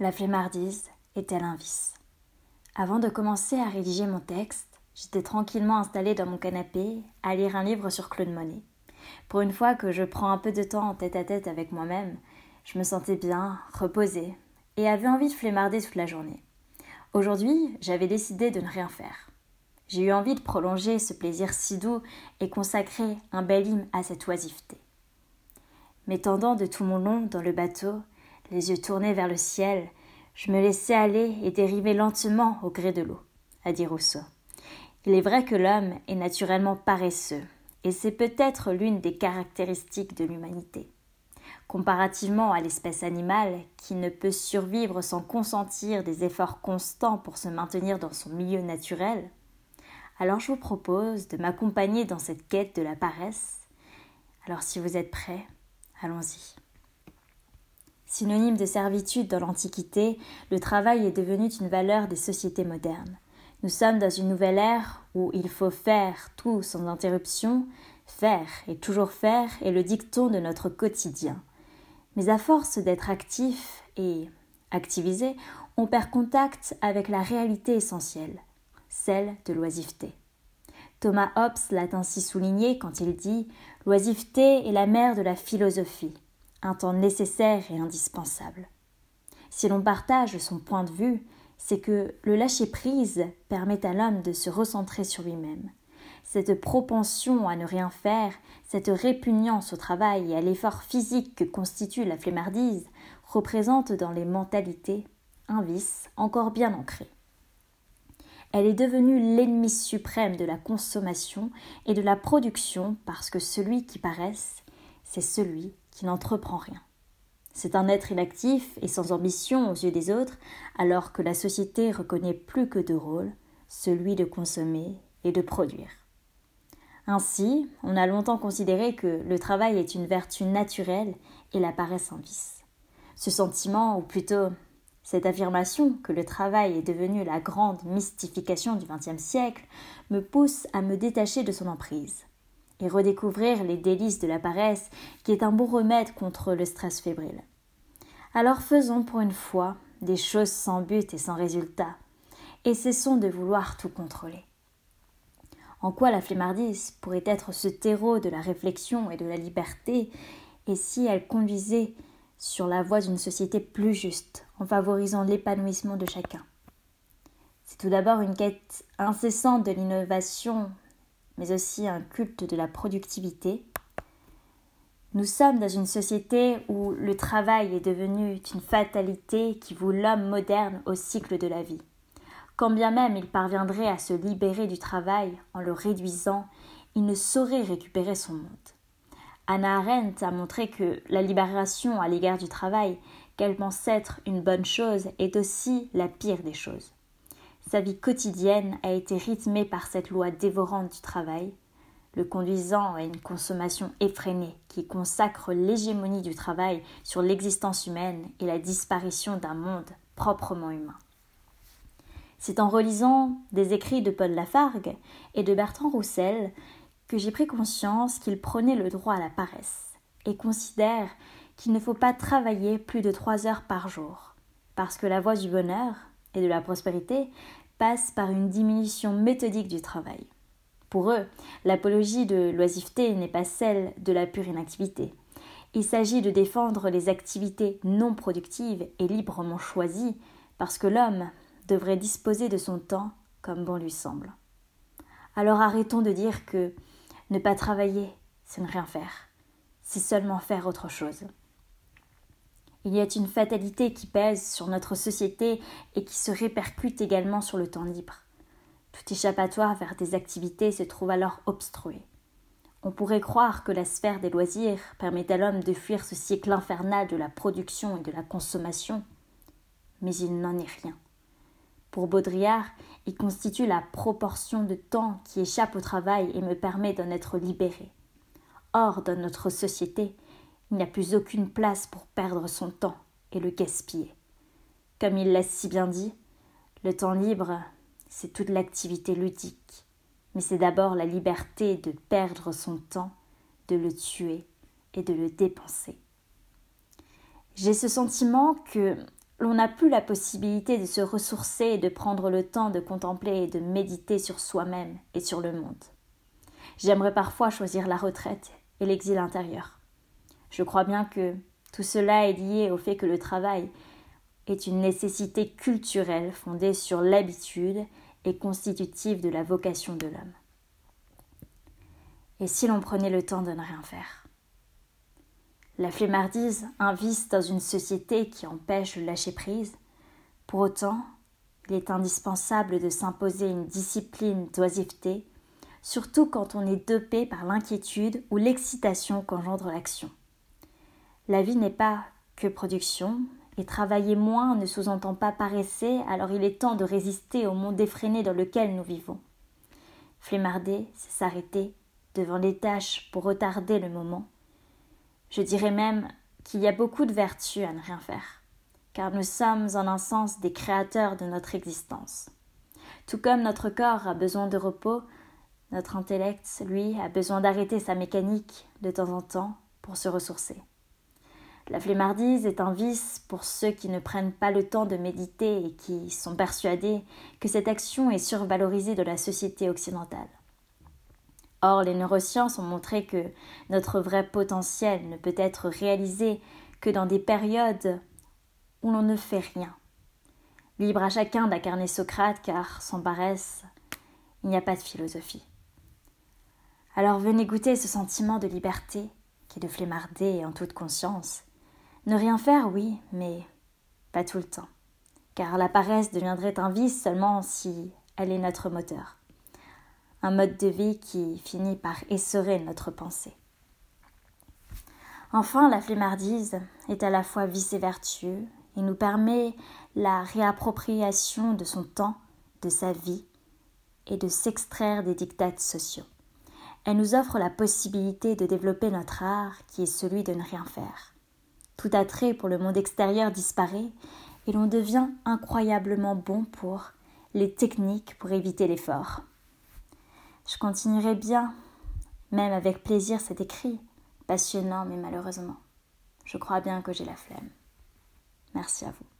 La flemmardise est-elle un vice? Avant de commencer à rédiger mon texte, j'étais tranquillement installée dans mon canapé à lire un livre sur Claude Monet. Pour une fois que je prends un peu de temps en tête à tête avec moi-même, je me sentais bien, reposée, et avais envie de flemmarder toute la journée. Aujourd'hui, j'avais décidé de ne rien faire. J'ai eu envie de prolonger ce plaisir si doux et consacrer un bel hymne à cette oisiveté. M'étendant de tout mon long dans le bateau, les yeux tournés vers le ciel, je me laissais aller et dériver lentement au gré de l'eau, a dit Rousseau. Il est vrai que l'homme est naturellement paresseux, et c'est peut-être l'une des caractéristiques de l'humanité. Comparativement à l'espèce animale qui ne peut survivre sans consentir des efforts constants pour se maintenir dans son milieu naturel, alors je vous propose de m'accompagner dans cette quête de la paresse. Alors si vous êtes prêts, allons-y. Synonyme de servitude dans l'Antiquité, le travail est devenu une valeur des sociétés modernes. Nous sommes dans une nouvelle ère où il faut faire tout sans interruption, faire et toujours faire est le dicton de notre quotidien. Mais à force d'être actif et activisé, on perd contact avec la réalité essentielle, celle de l'oisiveté. Thomas Hobbes l'a ainsi souligné quand il dit L'oisiveté est la mère de la philosophie un temps nécessaire et indispensable. Si l'on partage son point de vue, c'est que le lâcher-prise permet à l'homme de se recentrer sur lui-même. Cette propension à ne rien faire, cette répugnance au travail et à l'effort physique que constitue la flemmardise représente dans les mentalités un vice encore bien ancré. Elle est devenue l'ennemi suprême de la consommation et de la production parce que celui qui paraisse, c'est celui qui n'entreprend rien. C'est un être inactif et sans ambition aux yeux des autres, alors que la société reconnaît plus que deux rôles, celui de consommer et de produire. Ainsi, on a longtemps considéré que le travail est une vertu naturelle et la paresse un vice. Ce sentiment, ou plutôt cette affirmation que le travail est devenu la grande mystification du XXe siècle, me pousse à me détacher de son emprise et redécouvrir les délices de la paresse, qui est un bon remède contre le stress fébrile. Alors faisons pour une fois des choses sans but et sans résultat, et cessons de vouloir tout contrôler. En quoi la flemmardise pourrait être ce terreau de la réflexion et de la liberté, et si elle conduisait sur la voie d'une société plus juste, en favorisant l'épanouissement de chacun? C'est tout d'abord une quête incessante de l'innovation mais aussi un culte de la productivité. Nous sommes dans une société où le travail est devenu une fatalité qui voue l'homme moderne au cycle de la vie. Quand bien même il parviendrait à se libérer du travail en le réduisant, il ne saurait récupérer son monde. Anna Arendt a montré que la libération à l'égard du travail, qu'elle pense être une bonne chose, est aussi la pire des choses. Sa vie quotidienne a été rythmée par cette loi dévorante du travail, le conduisant à une consommation effrénée qui consacre l'hégémonie du travail sur l'existence humaine et la disparition d'un monde proprement humain. C'est en relisant des écrits de Paul Lafargue et de Bertrand Roussel que j'ai pris conscience qu'ils prenaient le droit à la paresse et considèrent qu'il ne faut pas travailler plus de trois heures par jour, parce que la voie du bonheur, et de la prospérité passe par une diminution méthodique du travail. Pour eux, l'apologie de l'oisiveté n'est pas celle de la pure inactivité. Il s'agit de défendre les activités non productives et librement choisies, parce que l'homme devrait disposer de son temps comme bon lui semble. Alors arrêtons de dire que ne pas travailler, c'est ne rien faire, c'est seulement faire autre chose. Il y a une fatalité qui pèse sur notre société et qui se répercute également sur le temps libre. Tout échappatoire vers des activités se trouve alors obstrué. On pourrait croire que la sphère des loisirs permet à l'homme de fuir ce cycle infernal de la production et de la consommation, mais il n'en est rien. Pour Baudrillard, il constitue la proportion de temps qui échappe au travail et me permet d'en être libéré. Or, dans notre société, il n'y a plus aucune place pour perdre son temps et le gaspiller. Comme il l'a si bien dit, le temps libre, c'est toute l'activité ludique, mais c'est d'abord la liberté de perdre son temps, de le tuer et de le dépenser. J'ai ce sentiment que l'on n'a plus la possibilité de se ressourcer et de prendre le temps de contempler et de méditer sur soi-même et sur le monde. J'aimerais parfois choisir la retraite et l'exil intérieur. Je crois bien que tout cela est lié au fait que le travail est une nécessité culturelle fondée sur l'habitude et constitutive de la vocation de l'homme. Et si l'on prenait le temps de ne rien faire? La flemmardise, un dans une société qui empêche le lâcher-prise. Pour autant, il est indispensable de s'imposer une discipline d'oisiveté, surtout quand on est dopé par l'inquiétude ou l'excitation qu'engendre l'action. La vie n'est pas que production, et travailler moins ne sous-entend pas paresser, alors il est temps de résister au monde effréné dans lequel nous vivons. Flemmarder, c'est s'arrêter devant les tâches pour retarder le moment. Je dirais même qu'il y a beaucoup de vertus à ne rien faire, car nous sommes en un sens des créateurs de notre existence. Tout comme notre corps a besoin de repos, notre intellect, lui, a besoin d'arrêter sa mécanique de temps en temps pour se ressourcer. La flemmardise est un vice pour ceux qui ne prennent pas le temps de méditer et qui sont persuadés que cette action est survalorisée de la société occidentale. Or, les neurosciences ont montré que notre vrai potentiel ne peut être réalisé que dans des périodes où l'on ne fait rien. Libre à chacun d'incarner Socrate, car sans paresse, il n'y a pas de philosophie. Alors venez goûter ce sentiment de liberté qui est de flemmarder en toute conscience. Ne rien faire, oui, mais pas tout le temps, car la paresse deviendrait un vice seulement si elle est notre moteur un mode de vie qui finit par essorer notre pensée. Enfin, la flemmardise est à la fois vice et vertu et nous permet la réappropriation de son temps, de sa vie et de s'extraire des dictats sociaux. Elle nous offre la possibilité de développer notre art qui est celui de ne rien faire. Tout attrait pour le monde extérieur disparaît et l'on devient incroyablement bon pour les techniques pour éviter l'effort. Je continuerai bien, même avec plaisir cet écrit, passionnant mais malheureusement. Je crois bien que j'ai la flemme. Merci à vous.